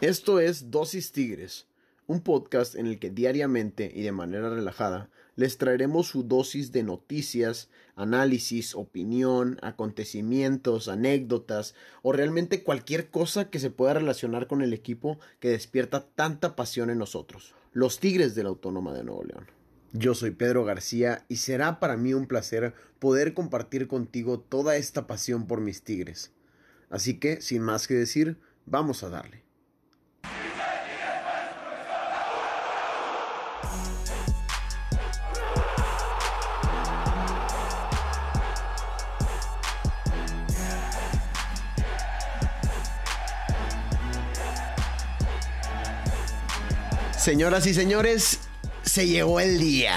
Esto es Dosis Tigres, un podcast en el que diariamente y de manera relajada les traeremos su dosis de noticias, análisis, opinión, acontecimientos, anécdotas o realmente cualquier cosa que se pueda relacionar con el equipo que despierta tanta pasión en nosotros, los Tigres de la Autónoma de Nuevo León. Yo soy Pedro García y será para mí un placer poder compartir contigo toda esta pasión por mis Tigres. Así que, sin más que decir, vamos a darle. Señoras y señores, se llegó el día.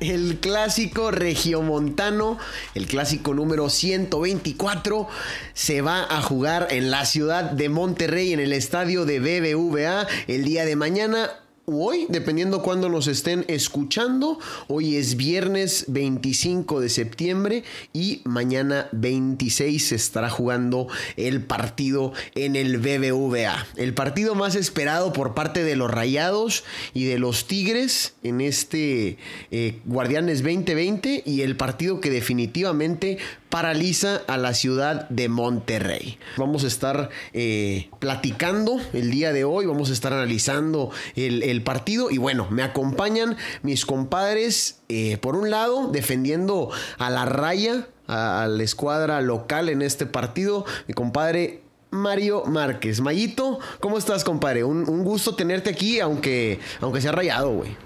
El clásico regiomontano, el clásico número 124, se va a jugar en la ciudad de Monterrey, en el estadio de BBVA, el día de mañana hoy, dependiendo cuándo nos estén escuchando. Hoy es viernes 25 de septiembre y mañana 26 se estará jugando el partido en el BBVA. El partido más esperado por parte de los Rayados y de los Tigres en este eh, Guardianes 2020 y el partido que definitivamente paraliza a la ciudad de Monterrey. Vamos a estar eh, platicando el día de hoy, vamos a estar analizando el, partido y bueno, me acompañan mis compadres, eh, por un lado, defendiendo a la raya, a, la escuadra local en este partido, mi compadre Mario Márquez. Mayito, ¿cómo estás, compadre? Un, gusto tenerte aquí, aunque, aunque sea rayado, güey.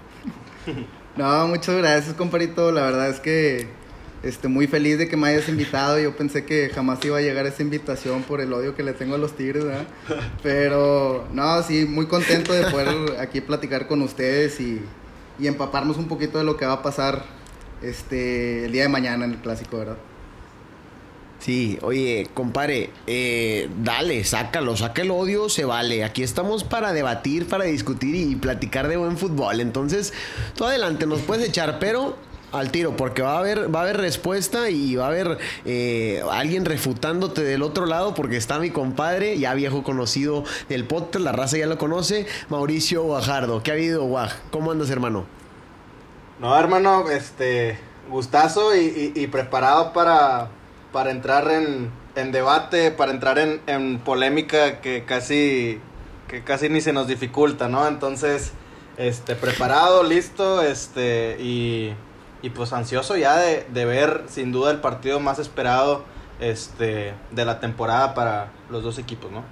No, muchas gracias, compadrito. La verdad es que este, muy feliz de que me hayas invitado. Yo pensé que jamás iba a llegar esa invitación por el odio que le tengo a los Tigres, ¿verdad? Pero, no, sí, muy contento de poder aquí platicar con ustedes y, y, empaparnos un poquito de lo que va a pasar este, el día de mañana en el Clásico, ¿verdad? Sí, oye, compadre, eh, dale, sácalo, saca el odio, se vale. Aquí estamos para debatir, para discutir y platicar de buen fútbol. Entonces, tú adelante, nos puedes echar, pero al tiro, porque va a haber, va a haber respuesta y va a haber eh, alguien refutándote del otro lado, porque está mi compadre, ya viejo conocido del podcast, la raza ya lo conoce, Mauricio Guajardo. ¿Qué ha habido, Guaj? ¿Cómo andas, hermano? No, hermano, este, gustazo y, preparado para, para entrar en, debate, para entrar en, polémica que casi, que casi ni se nos dificulta, ¿no? Entonces, este, preparado, listo, este, y y pues ansioso ya de, ver sin duda el partido más esperado este, de la temporada para los dos equipos, ¿no?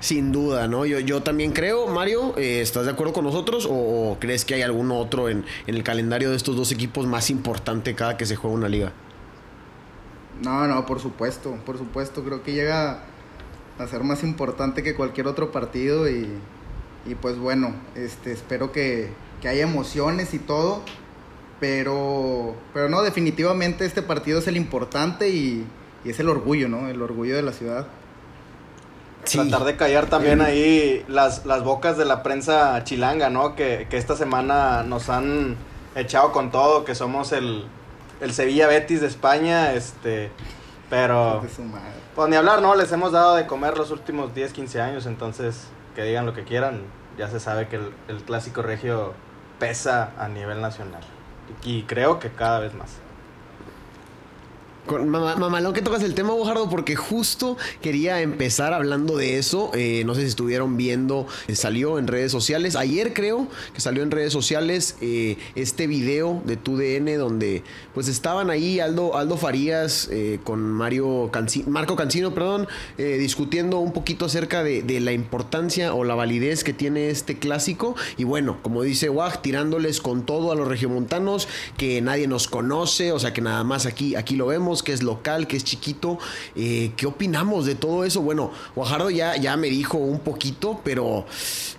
Sin duda, ¿no? Yo, yo también creo, Mario, eh, ¿estás de acuerdo con nosotros o, crees que hay algún otro en, el calendario de estos dos equipos más importante cada que se juega una liga? No, no, por supuesto, por supuesto, creo que llega a ser más importante que cualquier otro partido y, y pues bueno, este, espero que, que haya emociones y todo, pero, pero no, definitivamente este partido es el importante y, es el orgullo, ¿no? El orgullo de la ciudad. Tratar de callar también ahí las, las bocas de la prensa chilanga, ¿no? Que, esta semana nos han echado con todo, que somos el, el Sevilla Betis de España, este, pero... Pues ni hablar, ¿no? Les hemos dado de comer los últimos 10, 15 años, entonces que digan lo que quieran, ya se sabe que el, el clásico regio pesa a nivel nacional y creo que cada vez más. Con mamalón que tocas el tema, Bojardo, porque justo quería empezar hablando de eso. Eh, no sé si estuvieron viendo, eh, salió en redes sociales. Ayer creo que salió en redes sociales eh, este video de TUDN donde pues estaban ahí Aldo, Aldo Farías con Mario Marco Cancino, perdón, discutiendo un poquito acerca de, de, la importancia o la validez que tiene este clásico. Y bueno, como dice Wag, tirándoles con todo a los regiomontanos, que nadie nos conoce, o sea que nada más aquí, aquí lo vemos que es local, que es chiquito. Eh, ¿Qué opinamos de todo eso? Bueno, Guajardo ya, ya me dijo un poquito, pero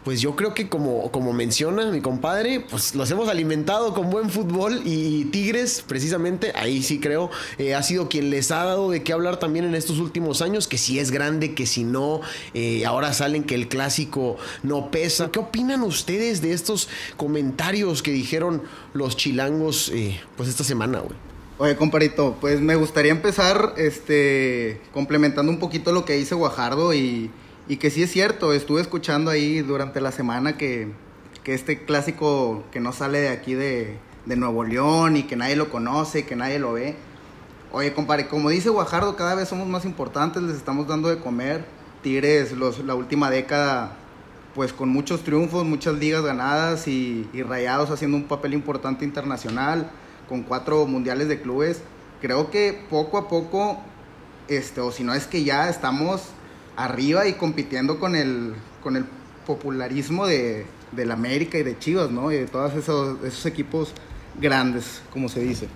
pues yo creo que como, como menciona mi compadre, pues los hemos alimentado con buen fútbol y Tigres, precisamente, ahí sí creo, eh, ha sido quien les ha dado de qué hablar también en estos últimos años, que si es grande, que si no, eh, ahora salen que el clásico no pesa. ¿Qué opinan ustedes de estos comentarios que dijeron los chilangos pues esta semana, güey? Oye, comparito, pues me gustaría empezar este, complementando un poquito lo que dice Guajardo y, que sí es cierto, estuve escuchando ahí durante la semana que, que este clásico que no sale de aquí de, Nuevo León y que nadie lo conoce, que nadie lo ve. Oye, compadre, como dice Guajardo, cada vez somos más importantes, les estamos dando de comer. Tigres, los, la última década, pues con muchos triunfos, muchas ligas ganadas y rayados haciendo un papel importante internacional, con cuatro mundiales de clubes. Creo que poco a poco, este, o si no es que ya estamos arriba y compitiendo con el, con el popularismo de, del América y de Chivas, ¿no? Y de todos esos, esos equipos grandes, como se dice.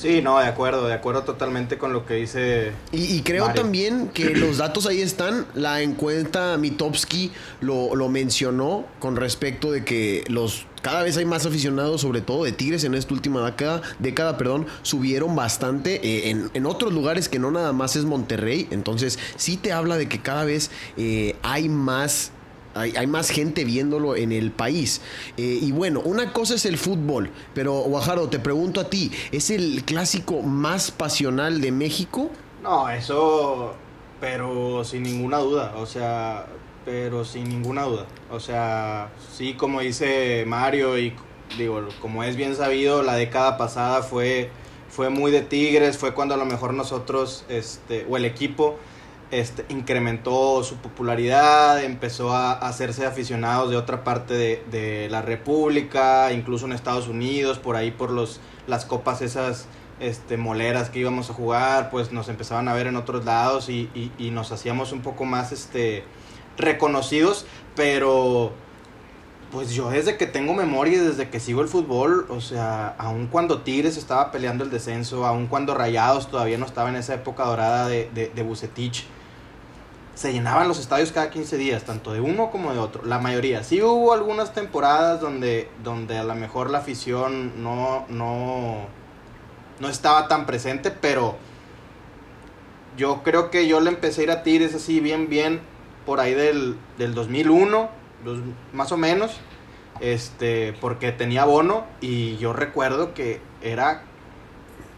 Sí, no, de acuerdo, de acuerdo totalmente con lo que dice. Y, y creo Mario. también que los datos ahí están. La encuesta Mitowski lo, lo mencionó con respecto de que los cada vez hay más aficionados, sobre todo de Tigres en esta última década, década perdón, subieron bastante eh, en, en otros lugares que no nada más es Monterrey. Entonces, sí te habla de que cada vez eh, hay más hay, más gente viéndolo en el país. Eh, y bueno, una cosa es el fútbol, pero Guajardo, te pregunto a ti, ¿es el clásico más pasional de México? No, eso, pero sin ninguna duda, o sea, pero sin ninguna duda. O sea, sí, como dice Mario y digo, como es bien sabido, la década pasada fue, fue muy de Tigres, fue cuando a lo mejor nosotros, este, o el equipo, este, incrementó su popularidad, empezó a, hacerse aficionados de otra parte de, de, la República, incluso en Estados Unidos, por ahí por los, las copas esas este, moleras que íbamos a jugar, pues nos empezaban a ver en otros lados y, y, y nos hacíamos un poco más este, reconocidos, pero pues yo desde que tengo memoria, desde que sigo el fútbol, o sea, aun cuando Tigres estaba peleando el descenso, aun cuando Rayados todavía no estaba en esa época dorada de, de, de Bucetich, se llenaban los estadios cada 15 días, tanto de uno como de otro, la mayoría. Sí hubo algunas temporadas donde, donde a lo mejor la afición no, no, no estaba tan presente, pero yo creo que yo le empecé a ir a Tigres así bien, bien, por ahí del, del 2001, dos, más o menos, este, porque tenía bono y yo recuerdo que era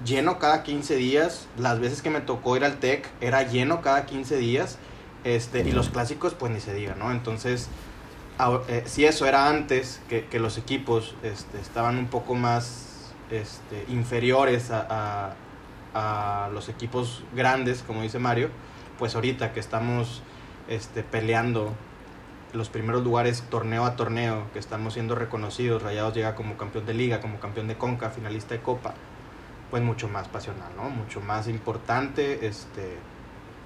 lleno cada 15 días, las veces que me tocó ir al TEC era lleno cada 15 días, este, y los clásicos pues ni se diga, ¿no? Entonces, eh, si eso era antes, que, que los equipos este, estaban un poco más este, inferiores a, a, a, los equipos grandes, como dice Mario, pues ahorita que estamos este, peleando los primeros lugares torneo a torneo, que estamos siendo reconocidos, Rayados llega como campeón de liga, como campeón de Conca, finalista de Copa, pues mucho más pasional, ¿no? Mucho más importante, este,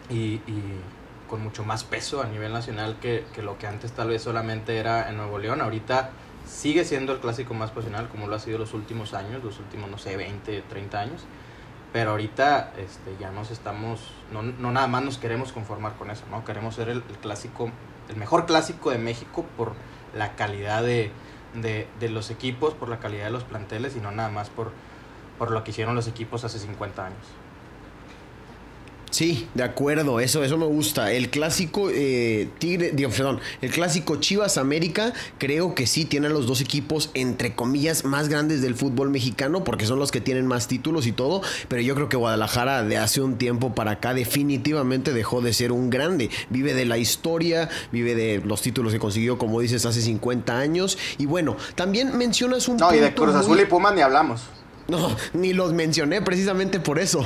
y, y con mucho más peso a nivel nacional que, que, lo que antes tal vez solamente era en Nuevo León. Ahorita sigue siendo el clásico más pasional como lo ha sido los últimos años, los últimos, no sé, 20, 30 años. Pero ahorita este, ya nos estamos, no, no nada más nos queremos conformar con eso, ¿no? Queremos ser el, clásico, el mejor clásico de México por la calidad de, de, de, los equipos, por la calidad de los planteles y no nada más por, por lo que hicieron los equipos hace 50 años. Sí, de acuerdo, eso, eso me gusta. El clásico eh, Tigre, digo, perdón, el clásico Chivas América, creo que sí tienen los dos equipos, entre comillas, más grandes del fútbol mexicano, porque son los que tienen más títulos y todo. Pero yo creo que Guadalajara de hace un tiempo para acá definitivamente dejó de ser un grande. Vive de la historia, vive de los títulos que consiguió, como dices, hace 50 años. Y bueno, también mencionas un No, y de Cruz Azul muy... y Pumas ni hablamos. No, ni los mencioné precisamente por eso.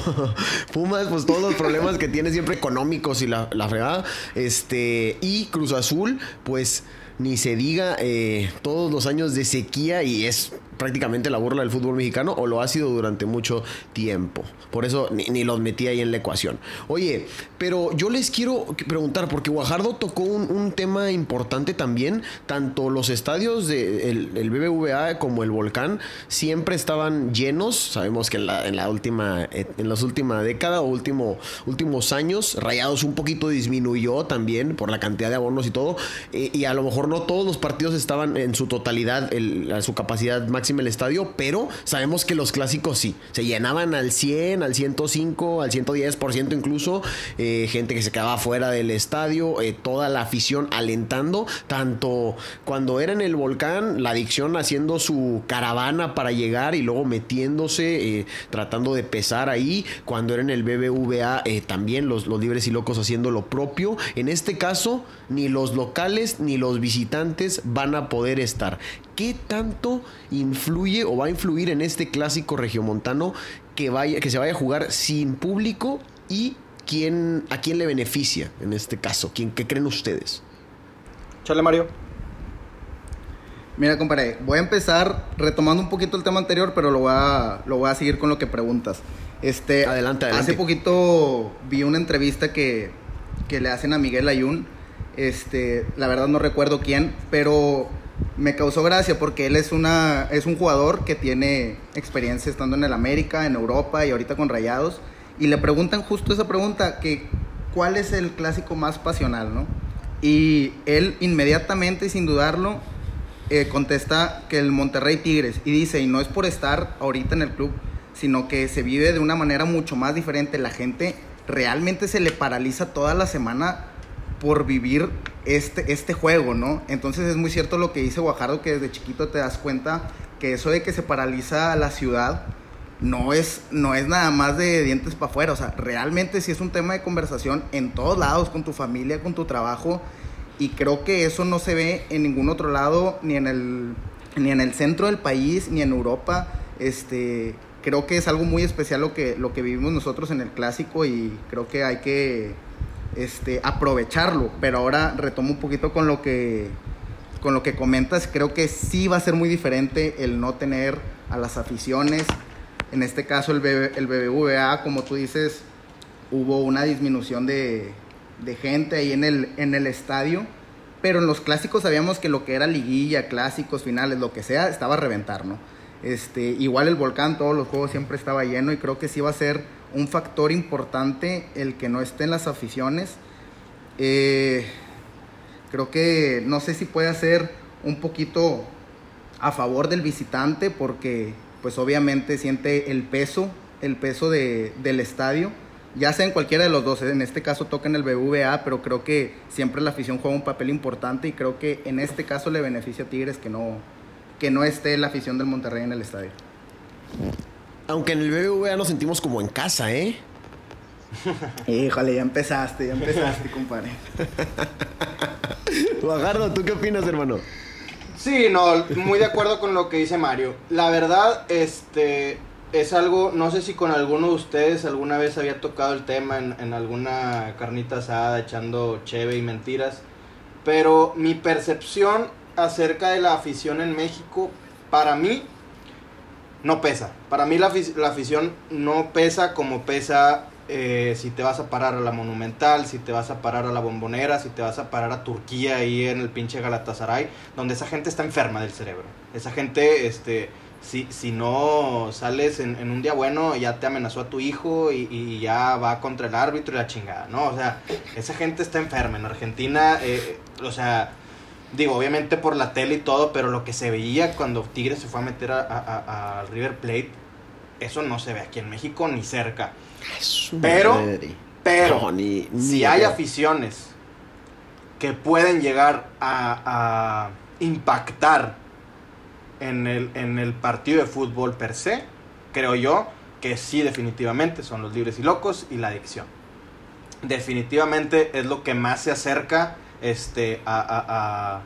Pumas, pues todos los problemas que tiene siempre económicos y la, la fregada. Este, y Cruz Azul, pues ni se diga eh, todos los años de sequía y es prácticamente la burla del fútbol mexicano o lo ha sido durante mucho tiempo. Por eso ni, ni, los metí ahí en la ecuación. Oye, pero yo les quiero preguntar, porque Guajardo tocó un, un tema importante también, tanto los estadios del de el BBVA como el Volcán siempre estaban llenos, sabemos que en la, en la última, en las últimas décadas o último, últimos años, Rayados un poquito disminuyó también por la cantidad de abonos y todo, y, y a lo mejor no todos los partidos estaban en su totalidad, a su capacidad máxima el estadio, pero sabemos que los clásicos sí, se llenaban al 100, al 105, al 110% incluso, eh, gente que se quedaba fuera del estadio, eh, toda la afición alentando, tanto cuando era en el volcán, la adicción haciendo su caravana para llegar y luego metiéndose, eh, tratando de pesar ahí, cuando era en el BBVA, también los, los libres y locos haciendo lo propio, en este caso, ni los locales ni los visitantes van a poder estar. ¿Qué tanto influye o va a influir en este clásico regiomontano que, vaya, que se vaya a jugar sin público y quién, a quién le beneficia en este caso? ¿Quién, ¿Qué creen ustedes? Chale, Mario. Mira, compadre, voy a empezar retomando un poquito el tema anterior, pero lo voy a, lo voy a seguir con lo que preguntas. Este, adelante, adelante. Hace poquito vi una entrevista que, que le hacen a Miguel Ayun este, la verdad no recuerdo quién, pero me causó gracia porque él es, una, es un jugador que tiene experiencia estando en el América, en Europa y ahorita con Rayados. Y le preguntan justo esa pregunta, que cuál es el clásico más pasional, ¿no? Y él inmediatamente, sin dudarlo, eh, contesta que el Monterrey Tigres. Y dice, y no es por estar ahorita en el club, sino que se vive de una manera mucho más diferente. La gente realmente se le paraliza toda la semana por vivir este, este juego, ¿no? Entonces es muy cierto lo que dice Guajardo, que desde chiquito te das cuenta que eso de que se paraliza la ciudad no es, no es nada más de dientes para afuera, o sea, realmente sí es un tema de conversación en todos lados, con tu familia, con tu trabajo, y creo que eso no se ve en ningún otro lado, ni en el, ni en el centro del país, ni en Europa, este... Creo que es algo muy especial lo que, lo que vivimos nosotros en el clásico y creo que hay que, este, aprovecharlo. Pero ahora retomo un poquito con lo que con lo que comentas, creo que sí va a ser muy diferente el no tener a las aficiones. En este caso el, el BBVA, como tú dices, hubo una disminución de, de, gente ahí en el, en el estadio. Pero en los clásicos sabíamos que lo que era liguilla, clásicos, finales, lo que sea, estaba a reventar, ¿no? Este, igual el volcán, todos los juegos siempre estaba lleno y creo que sí va a ser un factor importante el que no estén las aficiones. Eh, creo que no sé si puede ser un poquito a favor del visitante porque pues obviamente siente el peso, el peso del estadio, ya sea en cualquiera de los dos, en este caso toca en el BVA, pero creo que siempre la afición juega un papel importante y creo que en este caso le beneficia a Tigres que no, que no esté la afición del Monterrey en el estadio. Aunque en el BBVA nos sentimos como en casa, ¿eh? Híjole, ya empezaste, ya empezaste, compadre. Bajardo, ¿tú qué opinas, hermano? Sí, no, muy de acuerdo con lo que dice Mario. La verdad, este, es algo, no sé si con alguno de ustedes alguna vez había tocado el tema en, en alguna carnita asada echando cheve y mentiras, pero mi percepción acerca de la afición en México, para mí, no pesa. Para mí la, afición no pesa como pesa eh, si te vas a parar a la Monumental, si te vas a parar a la Bombonera, si te vas a parar a Turquía ahí en el pinche Galatasaray, donde esa gente está enferma del cerebro. Esa gente, este, si, si no sales en, un día bueno, ya te amenazó a tu hijo y, ya va contra el árbitro y la chingada, ¿no? O sea, esa gente está enferma. En Argentina, eh, o sea, Digo, obviamente por la tele y todo, pero lo que se veía cuando Tigres se fue a meter a, River Plate, eso no se ve aquí en México ni cerca. pero, pero, si hay aficiones que pueden llegar a, impactar en el, en el partido de fútbol per se, creo yo que sí definitivamente son los libres y locos y la adicción. Definitivamente es lo que más se acerca este, a,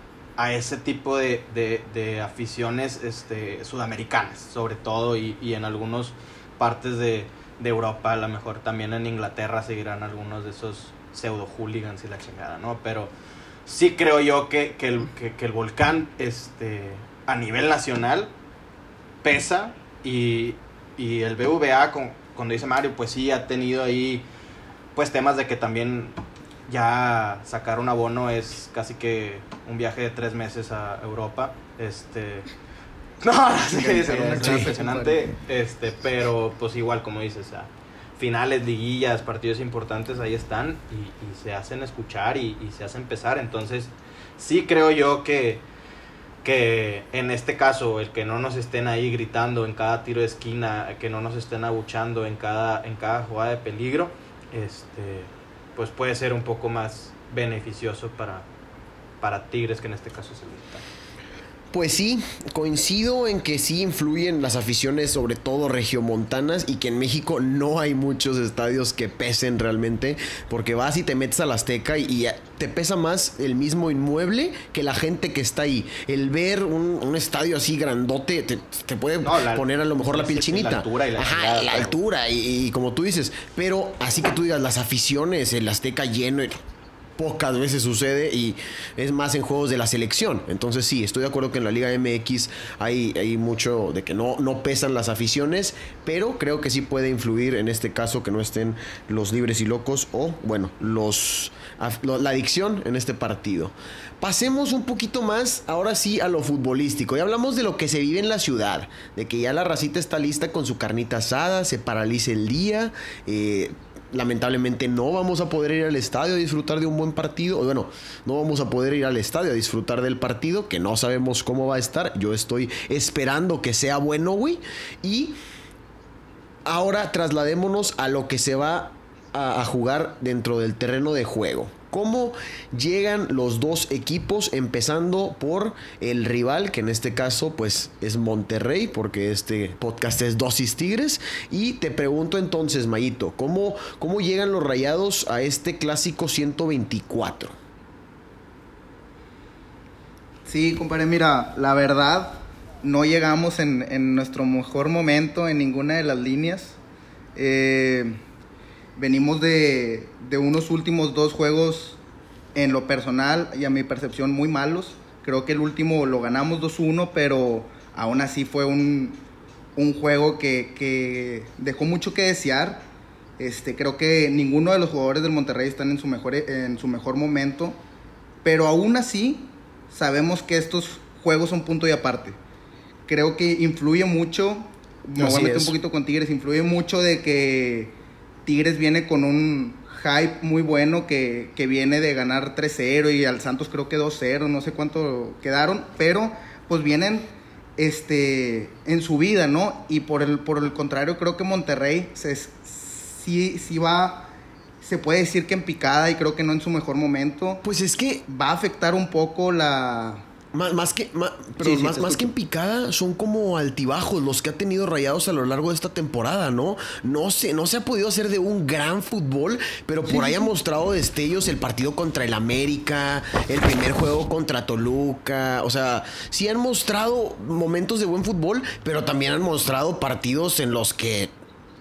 ese tipo de, aficiones este, sudamericanas, sobre todo, y, en algunas partes de, Europa, a lo mejor también en Inglaterra seguirán algunos de esos pseudo hooligans y la chingada, ¿no? Pero sí creo yo que, el, el, volcán, este, a nivel nacional, pesa y, el BVA, cuando dice Mario, pues sí ha tenido ahí pues temas de que también ya sacar un abono es casi que un viaje de tres meses a Europa. Este. No, sí, es impresionante. Este, pero pues igual, como dices, finales, liguillas, partidos importantes, ahí están y, se hacen escuchar y, y, se hacen pesar. Entonces, sí creo yo que, que en este caso, el que no nos estén ahí gritando en cada tiro de esquina, que no nos estén abuchando en cada, en cada jugada de peligro, este, pues puede ser un poco más beneficioso para, para Tigres, que en este caso es el pues sí, coincido en que sí influyen las aficiones, sobre todo regiomontanas, y que en México no hay muchos estadios que pesen realmente, porque vas y te metes a la Azteca y, te pesa más el mismo inmueble que la gente que está ahí. El ver un, estadio así grandote te, puede poner a lo mejor la piel chinita. La altura y la, Ajá, la altura, y, y, como tú dices, pero así que tú digas, las aficiones, el Azteca lleno pocas veces sucede y es más en juegos de la selección. Entonces sí, estoy de acuerdo que en la Liga MX hay, mucho de que no, no pesan las aficiones, pero creo que sí puede influir en este caso que no estén los libres y locos o, bueno, los la adicción en este partido. Pasemos un poquito más, ahora sí, a lo futbolístico. Ya hablamos de lo que se vive en la ciudad, de que ya la racita está lista con su carnita asada, se paraliza el día. Eh, lamentablemente no vamos a poder ir al estadio a disfrutar de un buen partido. Bueno, no vamos a poder ir al estadio a disfrutar del partido, que no sabemos cómo va a estar. Yo estoy esperando que sea bueno, güey. Y ahora trasladémonos a lo que se va a, jugar dentro del terreno de juego cómo llegan los dos equipos, empezando por el rival, que en este caso pues es Monterrey, porque este podcast es Dosis Tigres. Y te pregunto entonces, Mayito, ¿cómo, cómo llegan los rayados a este clásico 124? Sí, compadre, mira, la verdad, no llegamos en, nuestro mejor momento en ninguna de las líneas. Eh, venimos de, unos últimos dos juegos en lo personal y a mi percepción muy malos. Creo que el último lo ganamos 2-1, pero aún así fue un, juego que, dejó mucho que desear. Este, creo que ninguno de los jugadores del Monterrey están en su mejor, en su mejor momento, pero aún así sabemos que estos juegos son punto y aparte. Creo que influye mucho, me voy a meter un poquito con Tigres, influye mucho de que Tigres viene con un hype muy bueno que, viene de ganar 3-0 y al Santos creo que 2-0, no sé cuánto quedaron, pero pues vienen este, en su vida, ¿no? Y por el, por el contrario, creo que Monterrey se, sí, sí va, se puede decir que en picada y creo que no en su mejor momento. Pues es que va a afectar un poco la, más, que, más, más, que en picada, son como altibajos los que ha tenido Rayados a lo largo de esta temporada, ¿no? No se, no se ha podido hacer de un gran fútbol, pero por ahí ha mostrado destellos el partido contra el América, el primer juego contra Toluca. O sea, sí han mostrado momentos de buen fútbol, pero también han mostrado partidos en los que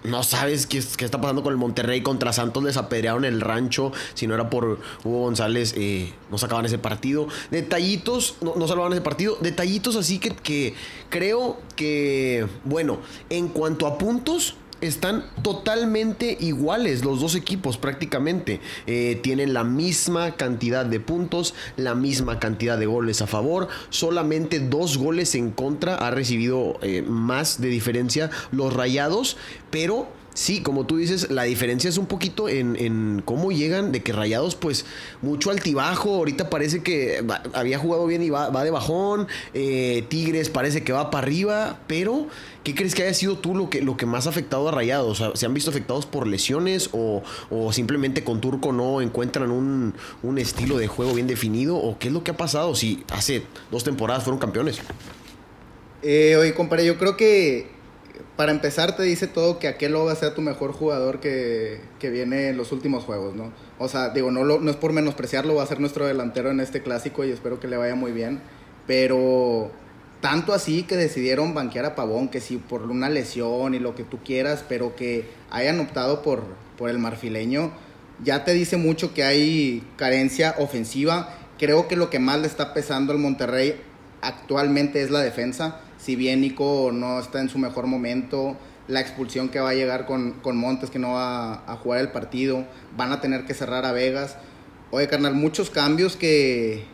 no sabes qué, está pasando con el Monterrey contra Santos. Les apedrearon el rancho. Si no era por Hugo González, eh, no sacaban ese partido. Detallitos, no, no salvaban ese partido. Detallitos así que, que creo que, bueno, en cuanto a puntos, están totalmente iguales los dos equipos prácticamente. Eh, tienen la misma cantidad de puntos, la misma cantidad de goles a favor. Solamente dos goles en contra ha recibido eh, más de diferencia los rayados, pero Sí, como tú dices, la diferencia es un poquito en, cómo llegan, de que Rayados, pues, mucho altibajo. Ahorita parece que había jugado bien y va, de bajón. Eh, Tigres parece que va para arriba. Pero, ¿qué crees que haya sido tú lo que, lo que más ha afectado a Rayados? ¿Se han visto afectados por lesiones o, simplemente con Turco no encuentran un, un estilo de juego bien definido? ¿O qué es lo que ha pasado si hace dos temporadas fueron campeones? Eh, oye, compadre, yo creo que para empezar te dice todo que aquel va a ser tu mejor jugador que, viene en los últimos juegos, ¿no? O sea, digo, no, no es por menospreciarlo, va a ser nuestro delantero en este clásico y espero que le vaya muy bien, pero tanto así que decidieron banquear a Pavón, que sí, por una lesión y lo que tú quieras, pero que hayan optado por, por el marfileño, ya te dice mucho que hay carencia ofensiva. Creo que lo que más le está pesando al Monterrey actualmente es la defensa si bien Nico no está en su mejor momento, la expulsión que va a llegar con, Montes, que no va a jugar el partido, van a tener que cerrar a Vegas. Oye, carnal, muchos cambios que,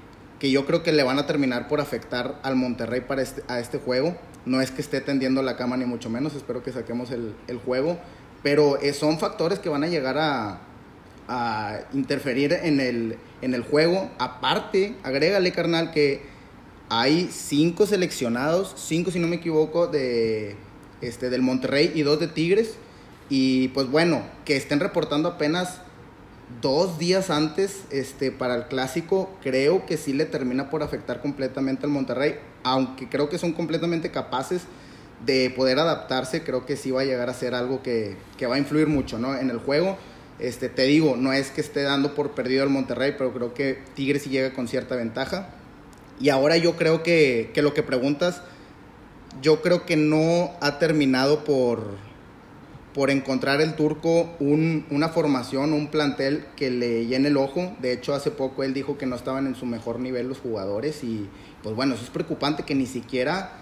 yo creo que le van a terminar por afectar al Monterrey para este, a este juego. No es que esté tendiendo la cama ni mucho menos, espero que saquemos el, juego. pero son factores que van a llegar a, a interferir en el, en el juego. Aparte, agrégale, carnal, que hay cinco seleccionados, cinco si no me equivoco, de, este, del Monterrey y dos de Tigres. Y pues bueno, que estén reportando apenas dos días antes este, para el clásico, creo que sí le termina por afectar completamente al Monterrey, aunque creo que son completamente capaces de poder adaptarse, creo que sí va a llegar a ser algo que, que va a influir mucho ¿no? en el juego. Este, te digo, no es que esté dando por perdido el Monterrey, pero creo que Tigres sí llega con cierta ventaja. Y ahora yo creo que, que lo que preguntas, yo creo que no ha terminado por, por encontrar el turco un, una formación, un plantel que le llene el ojo. De hecho, hace poco él dijo que no estaban en su mejor nivel los jugadores y pues bueno, eso es preocupante que ni siquiera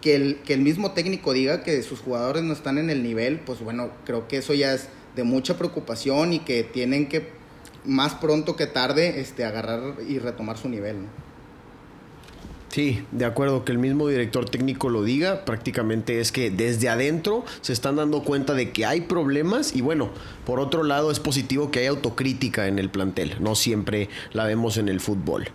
que el, que el mismo técnico diga que sus jugadores no están en el nivel, pues bueno, creo que eso ya es de mucha preocupación y que tienen que más pronto que tarde este, agarrar y retomar su nivel. Sí, de acuerdo, que el mismo director técnico lo diga, prácticamente es que desde adentro se están dando cuenta de que hay problemas y bueno, por otro lado es positivo que haya autocrítica en el plantel, no siempre la vemos en el fútbol.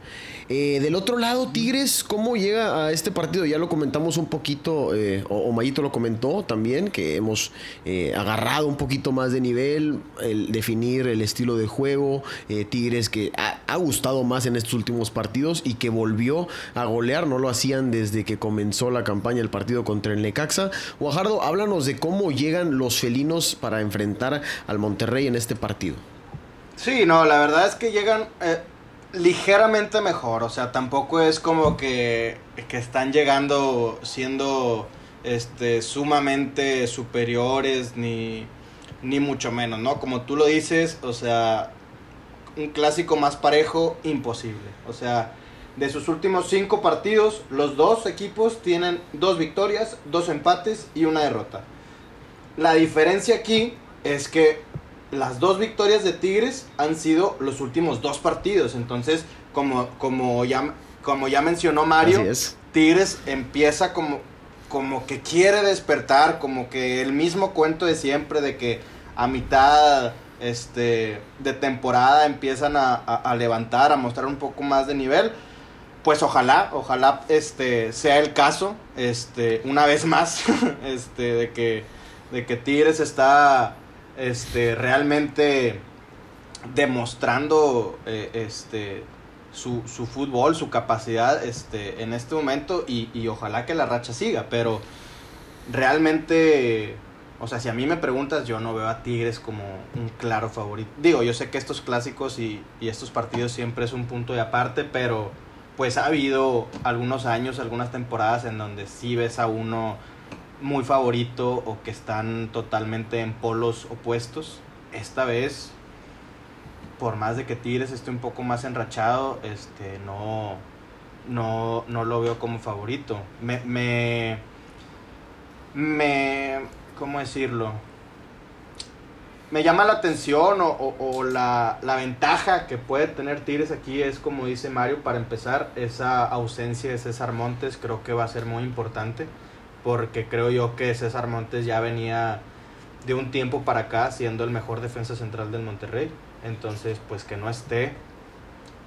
Eh, del otro lado, Tigres, ¿cómo llega a este partido? Ya lo comentamos un poquito, eh, o, Mayito lo comentó también, que hemos eh, agarrado un poquito más de nivel, el definir el estilo de juego, Tigres que ha, ha, gustado más en estos últimos partidos y que volvió a golear, no lo hacían desde que comenzó la campaña el partido contra el Necaxa. Guajardo, háblanos de cómo llegan los felinos para enfrentar al Monterrey en este partido. Sí, no, la verdad es que llegan ligeramente mejor, o sea, tampoco es como que, que están llegando siendo este, sumamente superiores ni, ni mucho menos, ¿no? Como tú lo dices, o sea, un clásico más parejo, imposible. O sea, de sus últimos cinco partidos, los dos equipos tienen dos victorias, dos empates y una derrota. La diferencia aquí es que las dos victorias de Tigres han sido los últimos dos partidos. Entonces, como, como, ya, como ya mencionó Mario, Tigres empieza como, como que quiere despertar, como que el mismo cuento de siempre de que a mitad este, de temporada empiezan a, levantar, a mostrar un poco más de nivel. Pues ojalá, ojalá este, sea el caso, este, una vez más, este, de que, de que Tigres está este, realmente demostrando eh, este, su, su, fútbol, su capacidad este, en este momento y, ojalá que la racha siga, pero realmente, o sea, si a mí me preguntas, yo no veo a Tigres como un claro favorito. Digo, yo sé que estos clásicos y, y estos partidos siempre es un punto de aparte, pero pues ha habido algunos años, algunas temporadas en donde sí ves a uno muy favorito o que están totalmente en polos opuestos. Esta vez, por más de que Tigres esté un poco más enrachado, este, no, no, no lo veo como favorito. Me, me, me, ¿cómo decirlo? Me llama la atención o, la, ventaja que puede tener Tigres aquí es, como dice Mario, para empezar, esa ausencia de César Montes creo que va a ser muy importante porque creo yo que César Montes ya venía de un tiempo para acá siendo el mejor defensa central del Monterrey. Entonces, pues que no esté,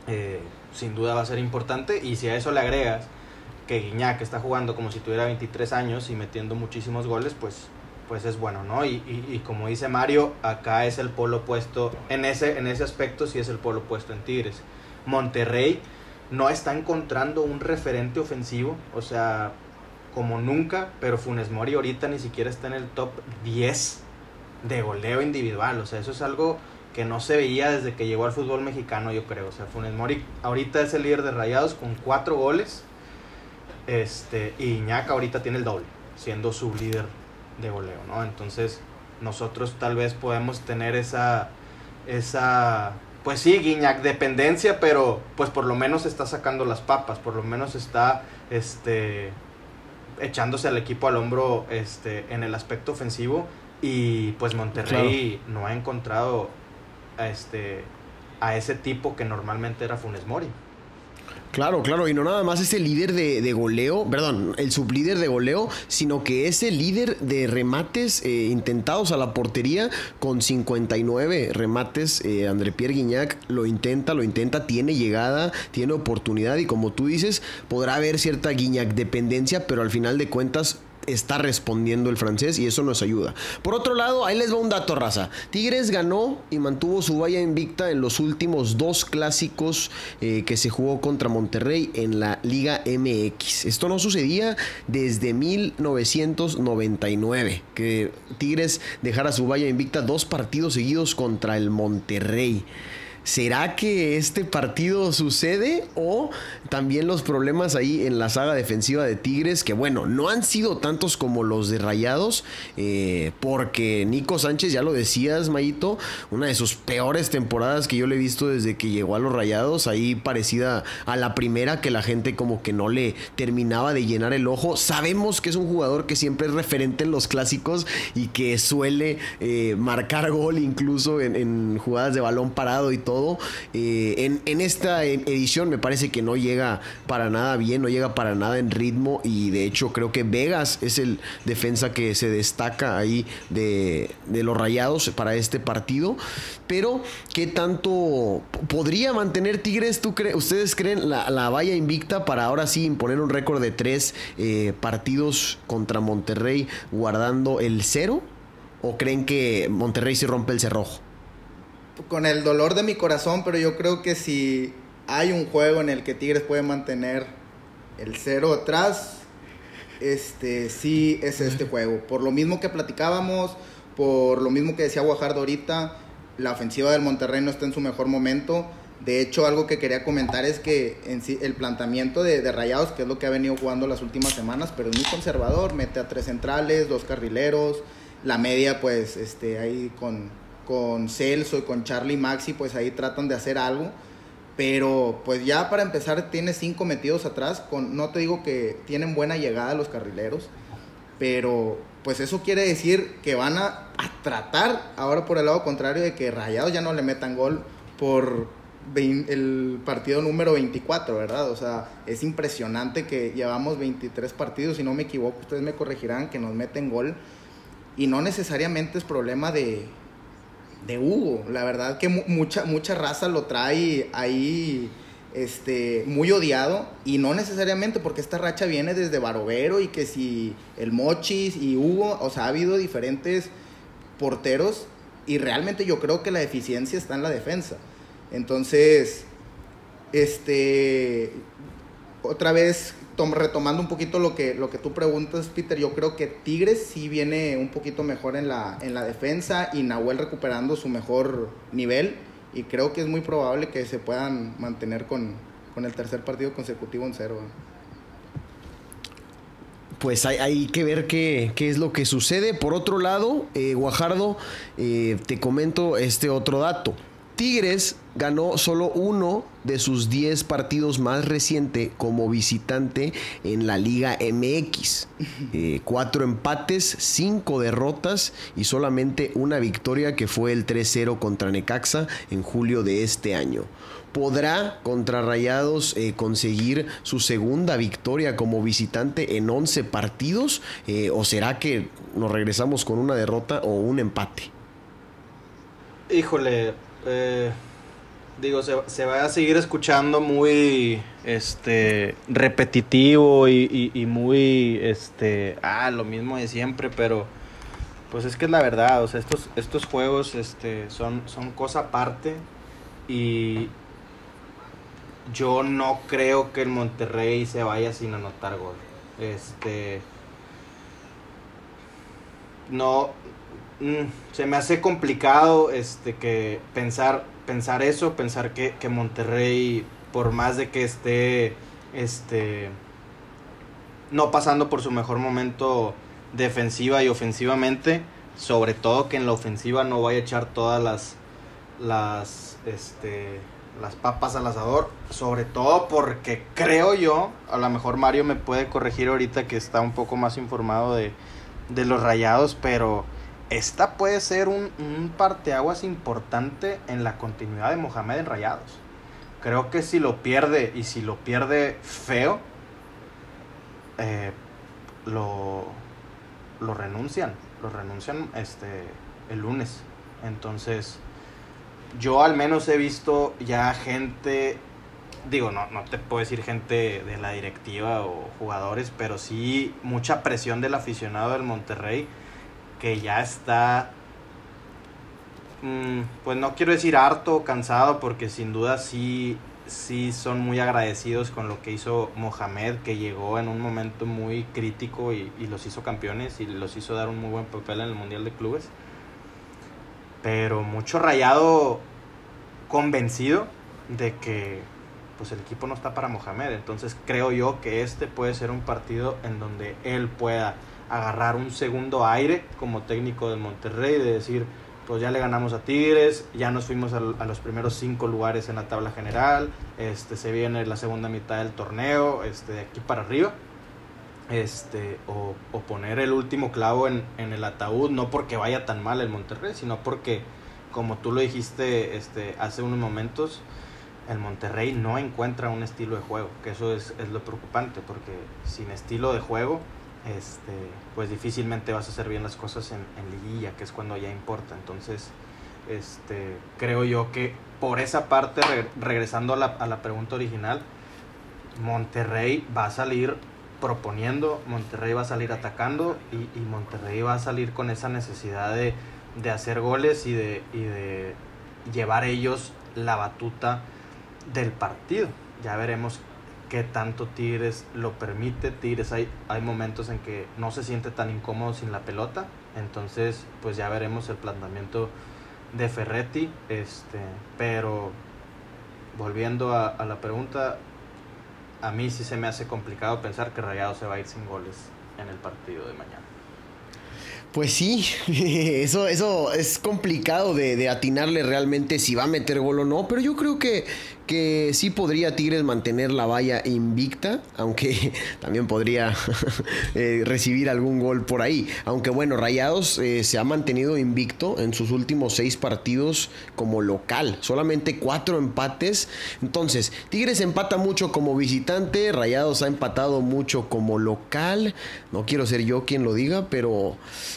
eh, sin duda va a ser importante. Y si a eso le agregas que Guiñac está jugando como si tuviera 23 años y metiendo muchísimos goles, pues, pues es bueno, ¿no? Y, y, como dice Mario, acá es el polo opuesto, en ese, en ese aspecto sí es el polo opuesto en Tigres. Monterrey no está encontrando un referente ofensivo, o sea, como nunca, pero Funes Mori ahorita ni siquiera está en el top 10 de goleo individual. O sea, eso es algo que no se veía desde que llegó al fútbol mexicano, yo creo. O sea, Funes Mori ahorita es el líder de Rayados con cuatro goles. Este, y Iñaka ahorita tiene el doble, siendo su líder de goleo, ¿no? Entonces, nosotros tal vez podemos tener esa, esa, pues sí, Guiñac dependencia, pero pues por lo menos está sacando las papas, por lo menos está, este, echándose al equipo al hombro este, en el aspecto ofensivo y pues Monterrey no ha encontrado a, este, a ese tipo que normalmente era Funes Mori. Claro, claro, y no nada más es el líder de, goleo, perdón, el sublíder de goleo, sino que es el líder de remates eh, intentados a la portería con 59 remates. Eh, André Pierre Guignac lo intenta, lo intenta, tiene llegada, tiene oportunidad y como tú dices, podrá haber cierta Guignac dependencia, pero al final de cuentas está respondiendo el francés y eso nos ayuda. Por otro lado, ahí les va un dato, raza. Tigres ganó y mantuvo su valla invicta en los últimos dos clásicos eh, que se jugó contra Monterrey en la Liga MX. Esto no sucedía desde 1999, que Tigres dejara su valla invicta dos partidos seguidos contra el Monterrey. ¿Será que este partido sucede o también los problemas ahí en la saga defensiva de Tigres, que bueno, no han sido tantos como los de Rayados, eh, porque Nico Sánchez, ya lo decías, Mayito, una de sus peores temporadas que yo le he visto desde que llegó a los Rayados, ahí parecida a la primera que la gente como que no le terminaba de llenar el ojo. Sabemos que es un jugador que siempre es referente en los clásicos y que suele eh, marcar gol incluso en jugadas de balón parado y todo eh, en, esta edición me parece que no llega para nada bien, no llega para nada en ritmo y de hecho creo que Vegas es el defensa que se destaca ahí de, los rayados para este partido. Pero, ¿qué tanto podría mantener Tigres? ¿Tú ¿Ustedes creen la, la, valla invicta para ahora sí imponer un récord de tres eh, partidos contra Monterrey guardando el cero? ¿O creen que Monterrey se rompe el cerrojo? Con el dolor de mi corazón, pero yo creo que si hay un juego en el que Tigres puede mantener el cero atrás, este sí es este juego. Por lo mismo que platicábamos, por lo mismo que decía Guajardo ahorita, la ofensiva del Monterrey no está en su mejor momento. De hecho, algo que quería comentar es que en sí, el planteamiento de, de, Rayados, que es lo que ha venido jugando las últimas semanas, pero es muy conservador, mete a tres centrales, dos carrileros, la media pues este, ahí con, con Celso y con Charlie Maxi, pues ahí tratan de hacer algo. Pero pues ya para empezar tiene cinco metidos atrás. Con, no te digo que tienen buena llegada los carrileros. Pero pues eso quiere decir que van a, tratar ahora por el lado contrario de que Rayados ya no le metan gol por el partido número 24, ¿verdad? O sea, es impresionante que llevamos 23 partidos, si no me equivoco, ustedes me corregirán, que nos meten gol. Y no necesariamente es problema de, de Hugo. La verdad que mucha, mucha raza lo trae ahí este, muy odiado y no necesariamente porque esta racha viene desde Barovero y que si el Mochis y Hugo, o sea, ha habido diferentes porteros y realmente yo creo que la deficiencia está en la defensa. Entonces, este, otra vez retomando un poquito lo que, lo que tú preguntas, Peter, yo creo que Tigres sí viene un poquito mejor en la, en la defensa y Nahuel recuperando su mejor nivel y creo que es muy probable que se puedan mantener con, el tercer partido consecutivo en cero. Pues hay, que ver qué, es lo que sucede. Por otro lado, eh, Guajardo, eh, te comento este otro dato. Tigres ganó solo uno de sus 10 partidos más reciente como visitante en la Liga MX. Eh, cuatro empates, cinco derrotas y solamente una victoria que fue el 3-0 contra Necaxa en julio de este año. ¿Podrá contra Rayados eh, conseguir su segunda victoria como visitante en 11 partidos? Eh, ¿O será que nos regresamos con una derrota o un empate? Híjole, eh, digo, se, va a seguir escuchando muy este repetitivo y, muy este ah, lo mismo de siempre, pero pues es que es la verdad, o sea, estos, estos juegos este, son, son cosa aparte y yo no creo que el Monterrey se vaya sin anotar gol. Este no Mm, se me hace complicado este que pensar pensar eso pensar que, Monterrey por más de que esté este no pasando por su mejor momento defensiva y ofensivamente sobre todo que en la ofensiva no vaya a echar todas las las este las papas al asador sobre todo porque creo yo a lo mejor Mario me puede corregir ahorita que está un poco más informado de, de los rayados pero esta puede ser un, un parteaguas importante en la continuidad de Mohamed en Rayados. creo que si lo pierde y si lo pierde feo, eh, lo, lo renuncian, lo renuncian este, el lunes. Entonces, yo al menos he visto ya gente, digo, no, no te puedo decir gente de la directiva o jugadores, pero sí mucha presión del aficionado del Monterrey que ya está, mm, pues no quiero decir harto o cansado, porque sin duda sí, sí son muy agradecidos con lo que hizo Mohamed, que llegó en un momento muy crítico y, y los hizo campeones y los hizo dar un muy buen papel en el Mundial de Clubes pero mucho rayado convencido de que pues el equipo no está para Mohamed. Entonces creo yo que este puede ser un partido en donde él pueda agarrar un segundo aire como técnico del Monterrey, de decir, pues ya le ganamos a Tigres, ya nos fuimos a, los primeros cinco lugares en la tabla general, este, se viene la segunda mitad del torneo, este, de aquí para arriba este, o, o, poner el último clavo en, en, el ataúd, no porque vaya tan mal el Monterrey, sino porque, como tú lo dijiste este, hace unos momentos, el Monterrey no encuentra un estilo de juego, que eso es, es lo preocupante, porque sin estilo de juego, este, pues difícilmente vas a hacer bien las cosas en, en liguilla, que es cuando ya importa. Entonces, este, creo yo que por esa parte, re, regresando a la, a la pregunta original, Monterrey va a salir proponiendo, Monterrey va a salir atacando y, y, Monterrey va a salir con esa necesidad de, de hacer goles y de, y de, llevar ellos la batuta del partido. Ya veremos qué tanto Tigres lo permite. Tigres hay, hay momentos en que no se siente tan incómodo sin la pelota. Entonces, pues ya veremos el planteamiento de Ferretti. Este, pero volviendo a, la pregunta, a mí sí se me hace complicado pensar que Rayado se va a ir sin goles en el partido de mañana. Pues sí, eso, eso es complicado de, de, atinarle realmente si va a meter gol o no, pero yo creo que, que sí podría Tigres mantener la valla invicta, aunque también podría eh, recibir algún gol por ahí. Aunque bueno, Rayados eh, se ha mantenido invicto en sus últimos seis partidos como local, solamente cuatro empates. Entonces, Tigres empata mucho como visitante, Rayados ha empatado mucho como local. No quiero ser yo quien lo diga, pero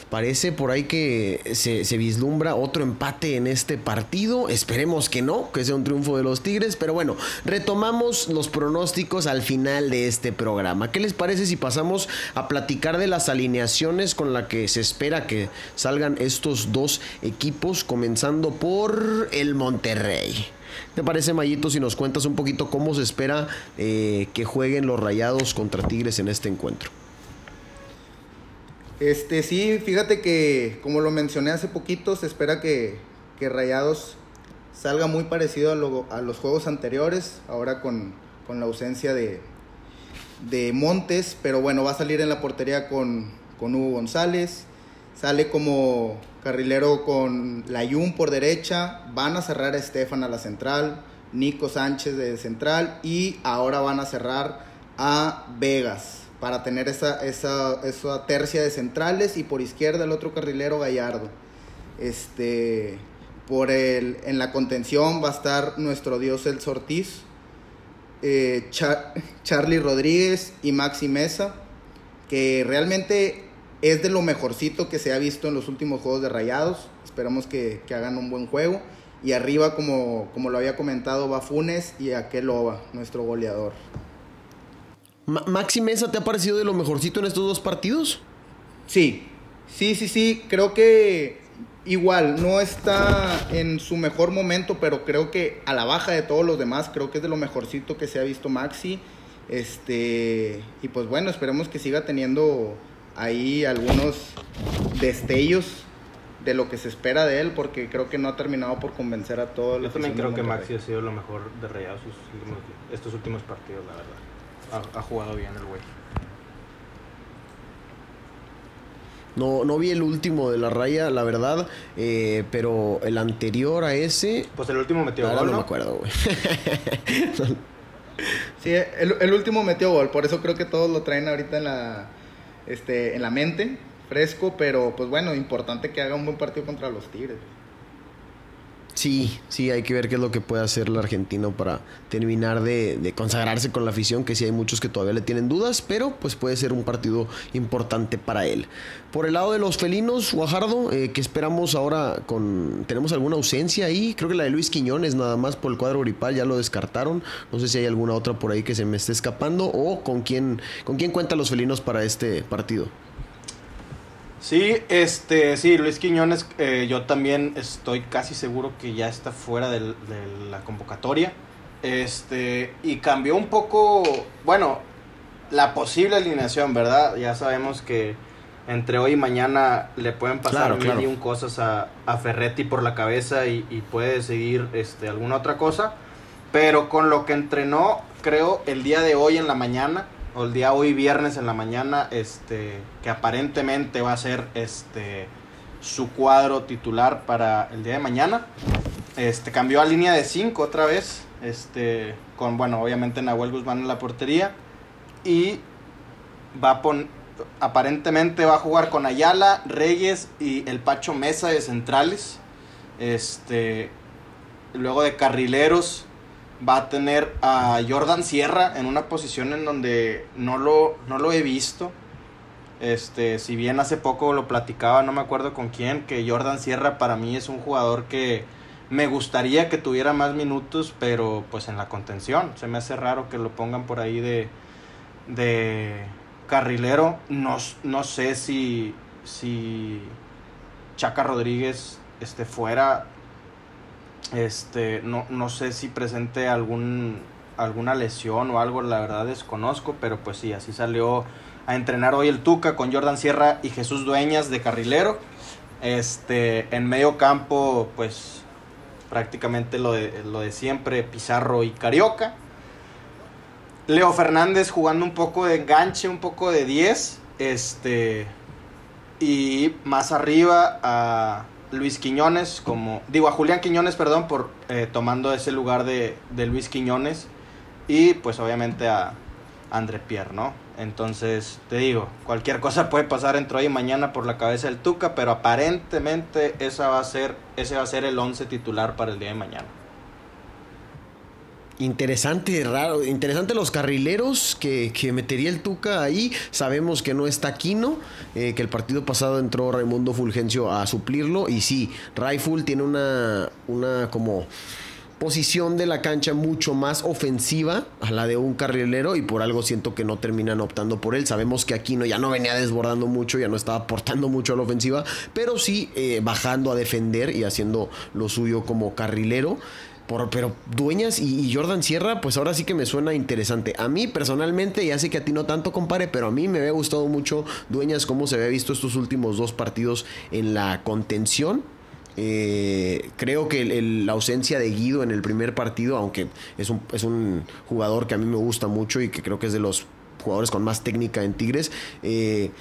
parece por ahí que se, se vislumbra otro empate en este partido. Esperemos que no, que sea un triunfo de los Tigres pero bueno, retomamos los pronósticos al final de este programa. ¿Qué les parece si pasamos a platicar de las alineaciones con la que se espera que salgan estos dos equipos, comenzando por el Monterrey? ¿Te parece, Mayito, si nos cuentas un poquito cómo se espera eh, que jueguen los Rayados contra Tigres en este encuentro? Este, sí, fíjate que, como lo mencioné hace poquito, se espera que, que Rayados salga muy parecido a, a los juegos anteriores, ahora con, con la ausencia de, de, Montes, pero bueno, va a salir en la portería con, con Hugo González, sale como carrilero con Layún por derecha, van a cerrar a Estefan a la central, Nico Sánchez de central y ahora van a cerrar a Vegas para tener esa, esa, esa tercia de centrales y por izquierda el otro carrilero Gallardo. Este, por el, en la contención va a estar nuestro dios El Ortiz, eh, Char Charlie Rodríguez y Maxi Mesa, que realmente es de lo mejorcito que se ha visto en los últimos juegos de Rayados. Esperamos que, que hagan un buen juego. Y arriba, como, como lo había comentado, va Funes y Aqueloba, nuestro goleador. Ma ¿Maxi Mesa te ha parecido de lo mejorcito en estos dos partidos? Sí, sí, sí, sí. Creo que igual, no está en su mejor momento, pero creo que a la baja de todos los demás, creo que es de lo mejorcito que se ha visto Maxi. Este, y pues bueno, esperemos que siga teniendo ahí algunos destellos de lo que se espera de él, porque creo que no ha terminado por convencer a todos. Yo también creo que Maxi ha sido lo mejor de Rayados estos últimos partidos, la verdad. Ha, ha jugado bien el güey. No, no vi el último de la raya, la verdad, eh, pero el anterior a ese... Pues el último metió Ahora gol, no ¿no? me acuerdo, güey. sí, el, el, último metió gol, por eso creo que todos lo traen ahorita en la, este, en la mente, fresco, pero pues bueno, importante que haga un buen partido contra los Tigres. Sí, sí, hay que ver qué es lo que puede hacer el argentino para terminar de, consagrarse con la afición, que sí hay muchos que todavía le tienen dudas, pero pues puede ser un partido importante para él. Por el lado de los felinos, Guajardo, eh, ¿qué esperamos ahora con... ¿Tenemos alguna ausencia ahí? Creo que la de Luis Quiñones nada más por el cuadro gripal ya lo descartaron. No sé si hay alguna otra por ahí que se me esté escapando o con quién, con quién cuentan los felinos para este partido. Sí, este, sí, Luis Quiñones, eh, yo también estoy casi seguro que ya está fuera de la convocatoria. Este, y cambió un poco, bueno, la posible alineación, ¿verdad? Ya sabemos que entre hoy y mañana le pueden pasar mil y un cosas a, a, Ferretti por la cabeza y, y, puede seguir este, alguna otra cosa. Pero con lo que entrenó, creo, el día de hoy en la mañana, el día hoy viernes en la mañana, este, que aparentemente va a ser este, su cuadro titular para el día de mañana. Este, cambió a línea de 5 otra vez, este, con, bueno, obviamente Nahuel Guzmán en la portería. Y va a aparentemente va a jugar con Ayala, Reyes y el Pacho Mesa de centrales. Este, luego de carrileros va a tener a Jordan Sierra en una posición en donde no lo, no lo he visto. Este, si bien hace poco lo platicaba, no me acuerdo con quién, que Jordan Sierra para mí es un jugador que me gustaría que tuviera más minutos, pero pues en la contención. Se me hace raro que lo pongan por ahí de, de carrilero. No, no sé si, si Chaca Rodríguez esté fuera este, no, no sé si presente algún, alguna lesión o algo, la verdad desconozco, pero pues sí, así salió a entrenar hoy el Tuca con Jordan Sierra y Jesús Dueñas de carrilero. Este, en medio campo, pues prácticamente lo de, lo de siempre, Pizarro y Carioca. Leo Fernández jugando un poco de enganche, un poco de 10. Este, y más arriba a Luis Quiñones, como digo a Julián Quiñones, perdón, por eh, tomando ese lugar de, Luis Quiñones y pues obviamente a André Pierre, ¿no? Entonces, te digo, cualquier cosa puede pasar entre hoy y mañana por la cabeza del Tuca, pero aparentemente esa va a ser, ese va a ser el 11 titular para el día de mañana. Interesante, raro. Interesante los carrileros que, metería el Tuca ahí. Sabemos que no está Quino, eh, que el partido pasado entró Raimundo Fulgencio a suplirlo. Y sí, Raiful tiene una, una como posición de la cancha mucho más ofensiva a la de un carrilero y por algo siento que no terminan optando por él. Sabemos que Aquino ya no venía desbordando mucho, ya no estaba aportando mucho a la ofensiva, pero sí eh, bajando a defender y haciendo lo suyo como carrilero pero Dueñas y, Jordan Sierra, pues ahora sí que me suena interesante. A mí personalmente, ya sé que a ti no tanto, compare, pero a mí me había gustado mucho Dueñas, cómo se había visto estos últimos dos partidos en la contención. Eh, creo que la ausencia de Guido en el primer partido, aunque es un, es un jugador que a mí me gusta mucho y que creo que es de los jugadores con más técnica en Tigres, eh,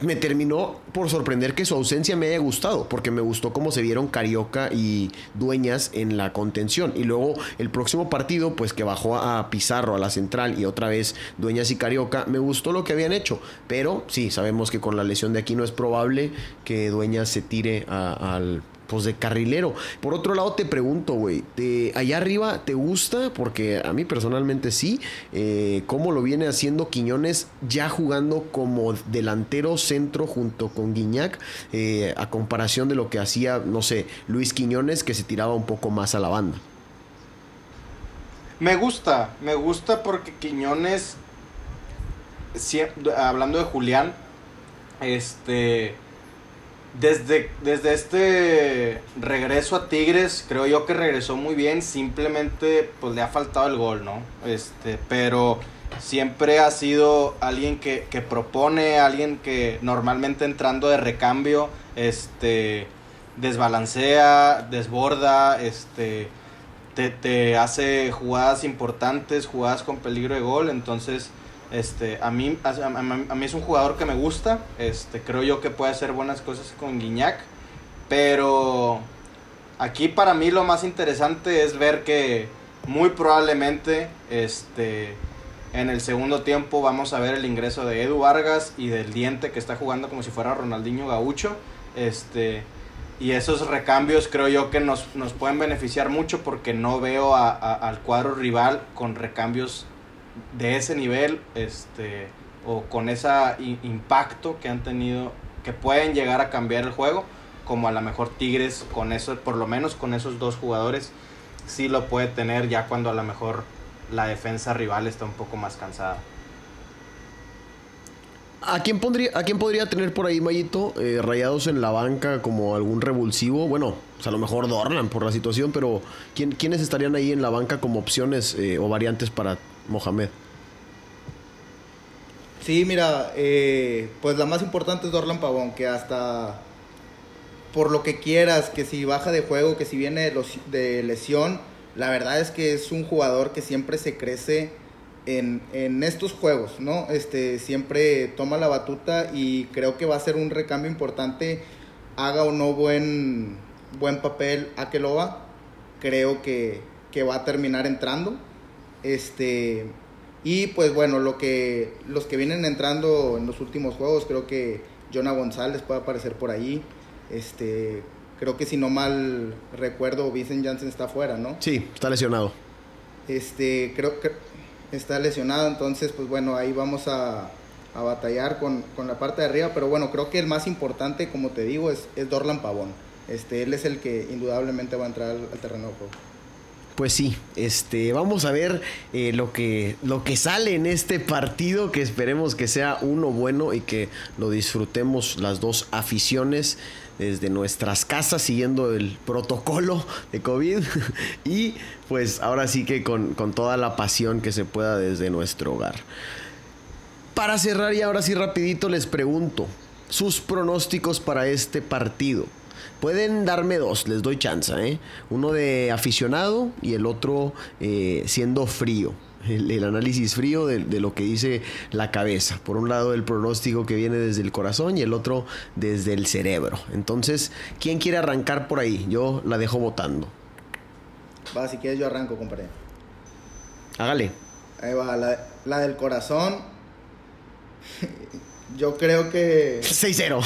me terminó por sorprender que su ausencia me haya gustado, porque me gustó cómo se vieron Carioca y Dueñas en la contención. Y luego el próximo partido, pues que bajó a Pizarro a la central y otra vez Dueñas y Carioca, me gustó lo que habían hecho. Pero sí, sabemos que con la lesión de aquí no es probable que Dueñas se tire al pues de carrilero. Por otro lado, te pregunto, güey, allá arriba te gusta, porque a mí personalmente sí, eh, cómo lo viene haciendo Quiñones ya jugando como delantero centro junto con Guiñac, eh, a comparación de lo que hacía, no sé, Luis Quiñones, que se tiraba un poco más a la banda. Me gusta, me gusta porque Quiñones, hablando de Julián, este desde, desde este regreso a Tigres, creo yo que regresó muy bien. Simplemente, pues le ha faltado el gol, ¿no? Este, pero siempre ha sido alguien que, que propone, alguien que normalmente entrando de recambio, este, desbalancea, desborda, este, te, te hace jugadas importantes, jugadas con peligro de gol. Entonces, este, a mí, a, mí es un jugador que me gusta. Este, creo yo que puede hacer buenas cosas con Guiñac. Pero aquí para mí lo más interesante es ver que muy probablemente este, en el segundo tiempo vamos a ver el ingreso de Edu Vargas y del Diente que está jugando como si fuera Ronaldinho Gaucho. Este, y esos recambios creo yo que nos, pueden beneficiar mucho porque no veo al cuadro rival con recambios de ese nivel este, o con ese impacto que han tenido, que pueden llegar a cambiar el juego, como a lo mejor Tigres con eso, por lo menos con esos dos jugadores, sí lo puede tener ya cuando a lo mejor la defensa rival está un poco más cansada. ¿A quién, pondría, ¿A quién podría tener por ahí, Mayito, eh, rayados en la banca como algún revulsivo? Bueno, a lo mejor Dorlan por la situación, pero ¿quién, ¿quiénes estarían ahí en la banca como opciones eh, o variantes para Mohamed? Sí, mira, eh, pues la más importante es Dorlan Pavón, que hasta por lo que quieras, que si baja de juego, que si viene de, lesión, la verdad es que es un jugador que siempre se crece en, estos juegos, ¿no? Este, siempre toma la batuta y creo que va a ser un recambio importante, haga o no buen, buen papel Akeloba, creo que, que va a terminar entrando. Este, y pues bueno, lo que, los que vienen entrando en los últimos juegos, creo que Jonah González puede aparecer por ahí. Este, creo que si no mal recuerdo, Vincent Janssen está fuera, ¿no? Sí, está lesionado. Este, creo que está lesionado, entonces pues bueno, ahí vamos a, batallar con, la parte de arriba, pero bueno, creo que el más importante, como te digo, es, es Dorlan Pavón. Este, él es el que indudablemente va a entrar al, terreno de juego. Pues sí, este, vamos a ver eh, lo, que, lo que sale en este partido, que esperemos que sea uno bueno y que lo disfrutemos las dos aficiones desde nuestras casas siguiendo el protocolo de COVID y pues ahora sí que con, toda la pasión que se pueda desde nuestro hogar. Para cerrar y ahora sí rapidito les pregunto, sus pronósticos para este partido. Pueden darme dos, les doy chance, ¿eh? Uno de aficionado y el otro eh, siendo frío el, análisis frío de, lo que dice la cabeza. Por un lado el pronóstico que viene desde el corazón y el otro desde el cerebro. Entonces, ¿quién quiere arrancar por ahí? Yo la dejo votando. Va, si quieres yo arranco, compadre. Hágale. Ahí va, la, del corazón. yo creo que... 6-0.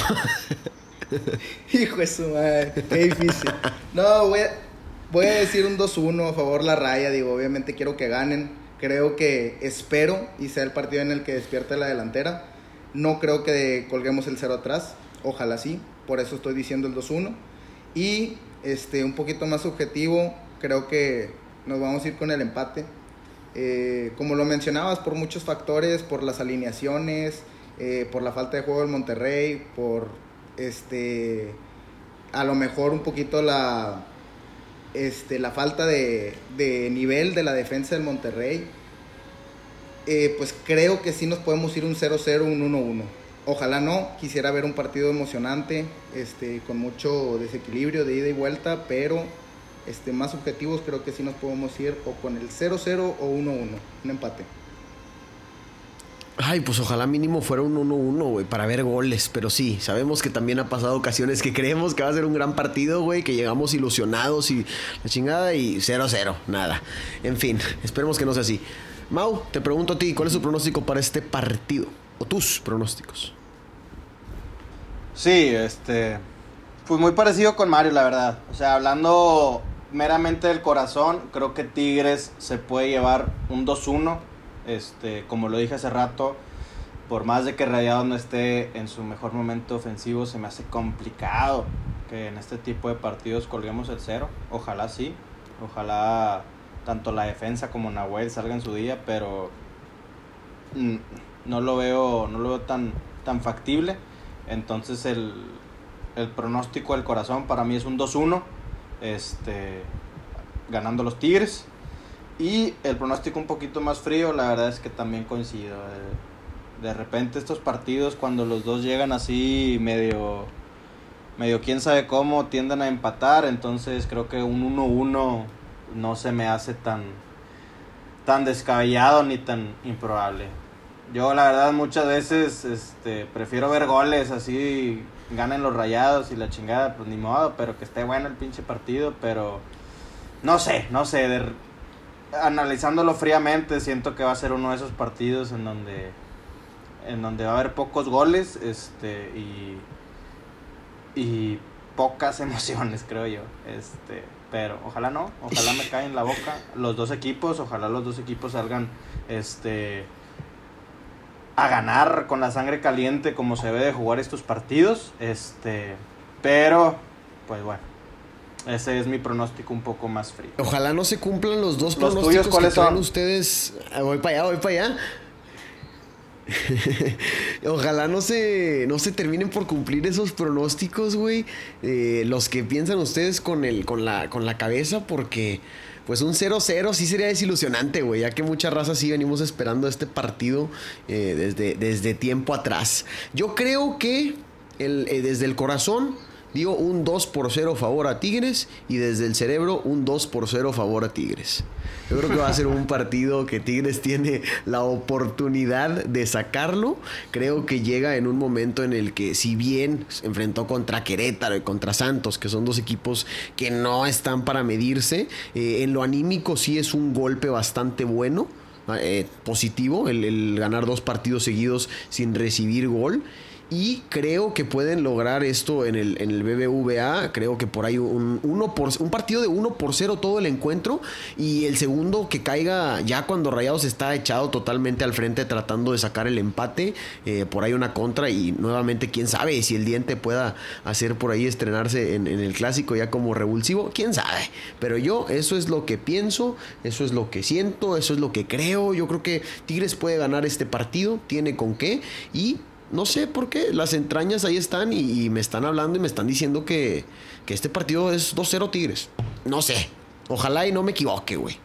Hijo de su madre, qué difícil. No, voy a, voy a decir un 2-1 a favor la raya. Digo, obviamente quiero que ganen Creo que espero y sea el partido en el que despierte la delantera. No creo que colguemos el cero atrás. Ojalá sí. Por eso estoy diciendo el 2-1. Y este, un poquito más objetivo, creo que nos vamos a ir con el empate. Eh, como lo mencionabas, por muchos factores, por las alineaciones, eh, por la falta de juego del Monterrey, por este, a lo mejor un poquito la, este, falta de, nivel de la defensa del Monterrey, eh, pues creo que sí nos podemos ir un 0-0, un 1-1. Ojalá no, quisiera ver un partido emocionante, este, con mucho desequilibrio de ida y vuelta, pero este, más objetivos creo que sí nos podemos ir o con el 0-0 o 1-1, un empate. Ay, pues ojalá mínimo fuera un 1-1, güey, para ver goles. Pero sí, sabemos que también ha pasado ocasiones que creemos que va a ser un gran partido, güey, que llegamos ilusionados y la chingada y 0-0, nada. En fin, esperemos que no sea así. Mau, te pregunto a ti, ¿cuál es tu pronóstico para este partido? O tus pronósticos. Sí, este. Pues muy parecido con Mario, la verdad. O sea, hablando meramente del corazón, creo que Tigres se puede llevar un 2-1 este, como lo dije hace rato, por más de que Rayado no esté en su mejor momento ofensivo, se me hace complicado que en este tipo de partidos colguemos el cero. Ojalá sí, ojalá tanto la defensa como Nahuel salgan su día, pero no lo veo, no lo veo tan, tan factible. Entonces el, el pronóstico del corazón para mí es un 2-1, este, ganando los Tigres. Y el pronóstico un poquito más frío, la verdad es que también coincido. Eh, de repente estos partidos cuando los dos llegan así medio medio quién sabe cómo tienden a empatar, entonces creo que un 1-1 no se me hace tan tan descabellado ni tan improbable. Yo la verdad muchas veces este prefiero ver goles así ganen los rayados y la chingada, pues ni modo, pero que esté bueno el pinche partido, pero no sé, no sé, de, analizándolo fríamente, siento que va a ser uno de esos partidos en donde en donde va a haber pocos goles, este y y pocas emociones, creo yo. Este, pero ojalá no, ojalá me cae en la boca los dos equipos, ojalá los dos equipos salgan este a ganar con la sangre caliente como se debe de jugar estos partidos. Este, pero pues bueno, ese es mi pronóstico un poco más frío. Ojalá no se cumplan los dos ¿Los tuyos cuáles que son? ustedes. Ah, voy para allá, voy para allá. Ojalá no se, no se terminen por cumplir esos pronósticos, güey. Eh, los que piensan ustedes con, el, con, la, con la cabeza, porque pues un 0-0 sí sería desilusionante, güey, ya que mucha raza sí venimos esperando este partido eh, desde, desde tiempo atrás. Yo creo que el, eh, desde el corazón dio un 2 por 0 favor a Tigres y desde el cerebro un 2 por 0 favor a Tigres. Yo creo que va a ser un partido que Tigres tiene la oportunidad de sacarlo. Creo que llega en un momento en el que si bien se enfrentó contra Querétaro y contra Santos, que son dos equipos que no están para medirse, eh, en lo anímico sí es un golpe bastante bueno. Eh, positivo el, el ganar dos partidos seguidos sin recibir gol y creo que pueden lograr esto en el, en el BBVA. Creo que por ahí un, uno por, un partido de 1 por 0 todo el encuentro. Y el segundo que caiga ya cuando Rayados está echado totalmente al frente tratando de sacar el empate. Eh, por ahí una contra. Y nuevamente, quién sabe si el diente pueda hacer por ahí estrenarse en, en el clásico ya como revulsivo. Quién sabe. Pero yo, eso es lo que pienso. Eso es lo que siento. Eso es lo que creo. Yo creo que Tigres puede ganar este partido. Tiene con qué. Y no sé por qué. Las entrañas ahí están y, me están hablando y me están diciendo que, este partido es 2-0 Tigres. No sé. Ojalá y no me equivoque, güey.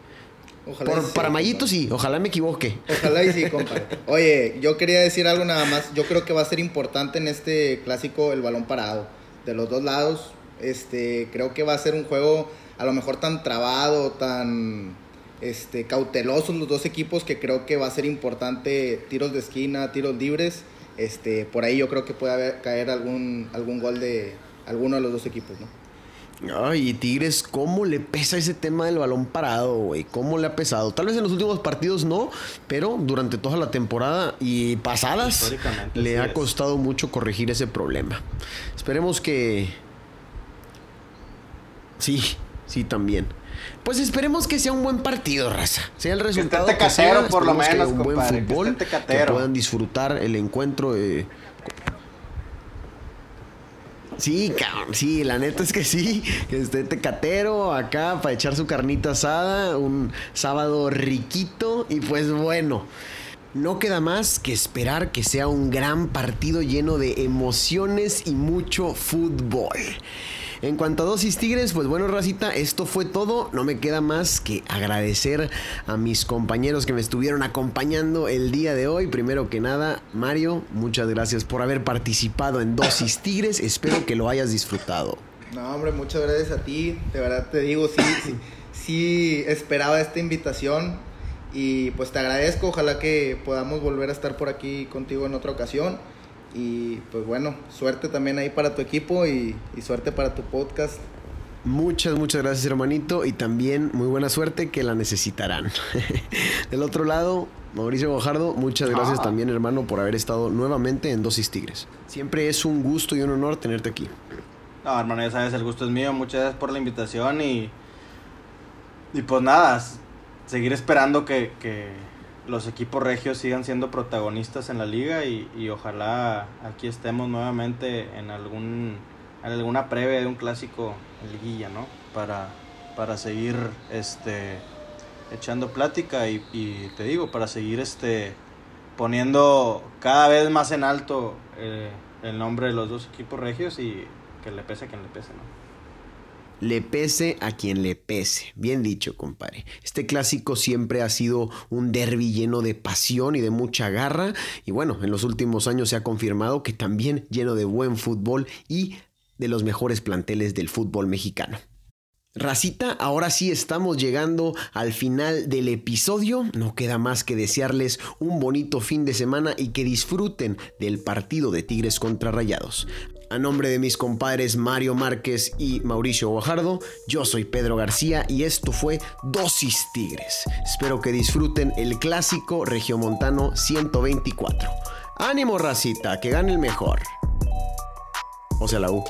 Ojalá para Mayito sí, ojalá me equivoque. Ojalá y sí, compadre. Oye, yo quería decir algo nada más. Yo creo que va a ser importante en este clásico el balón parado. De los dos lados. Este, creo que va a ser un juego a lo mejor tan trabado, tan este, cautelosos los dos equipos que creo que va a ser importante tiros de esquina, tiros libres este, por ahí yo creo que puede haber, caer algún, algún gol de alguno de los dos equipos, ¿no? Ay, Tigres, ¿cómo le pesa ese tema del balón parado, güey? ¿Cómo le ha pesado? Tal vez en los últimos partidos no, pero durante toda la temporada y pasadas le ha costado mucho corregir ese problema. Esperemos que... Sí, sí, también. Pues esperemos que sea un buen partido, raza. Sea el resultado. Que, catero, por lo menos, un buen fútbol. Que, puedan disfrutar el encuentro. De... Sí, cabrón, sí, la neta es que sí, que esté tecatero acá para echar su carnita asada, un sábado riquito y pues bueno, no queda más que esperar que sea un gran partido lleno de emociones y mucho fútbol. En cuanto a dosis tigres, pues bueno, racita, esto fue todo. No me queda más que agradecer a mis compañeros que me estuvieron acompañando el día de hoy. Primero que nada, Mario, muchas gracias por haber participado en dosis tigres. Espero que lo hayas disfrutado. No, hombre, muchas gracias a ti. De verdad te digo, sí, sí, sí esperaba esta invitación. Y pues te agradezco, ojalá que podamos volver a estar por aquí contigo en otra ocasión. Y pues bueno, suerte también ahí para tu equipo y, suerte para tu podcast. Muchas, muchas gracias hermanito y también muy buena suerte que la necesitarán. Del otro lado, Mauricio Bojardo, muchas gracias ah. también hermano por haber estado nuevamente en Dosis Tigres. Siempre es un gusto y un honor tenerte aquí. No, hermano, ya sabes, el gusto es mío. Muchas gracias por la invitación y... Y pues nada, seguir esperando que los equipos regios sigan siendo protagonistas en la liga y, y ojalá aquí estemos nuevamente en algún en alguna previa de un clásico liguilla, ¿no? Para, para seguir este echando plática y, y te digo, para seguir este poniendo cada vez más en alto eh, el nombre de los dos equipos regios y que le pese a quien le pese, ¿no? Le pese a quien le pese. Bien dicho, compadre. Este clásico siempre ha sido un derby lleno de pasión y de mucha garra. Y bueno, en los últimos años se ha confirmado que también lleno de buen fútbol y de los mejores planteles del fútbol mexicano. Racita, ahora sí estamos llegando al final del episodio. No queda más que desearles un bonito fin de semana y que disfruten del partido de Tigres contra Rayados. A nombre de mis compadres Mario Márquez y Mauricio Guajardo, yo soy Pedro García y esto fue Dosis Tigres. Espero que disfruten el clásico Regiomontano 124. Ánimo racita, que gane el mejor. O sea, la U.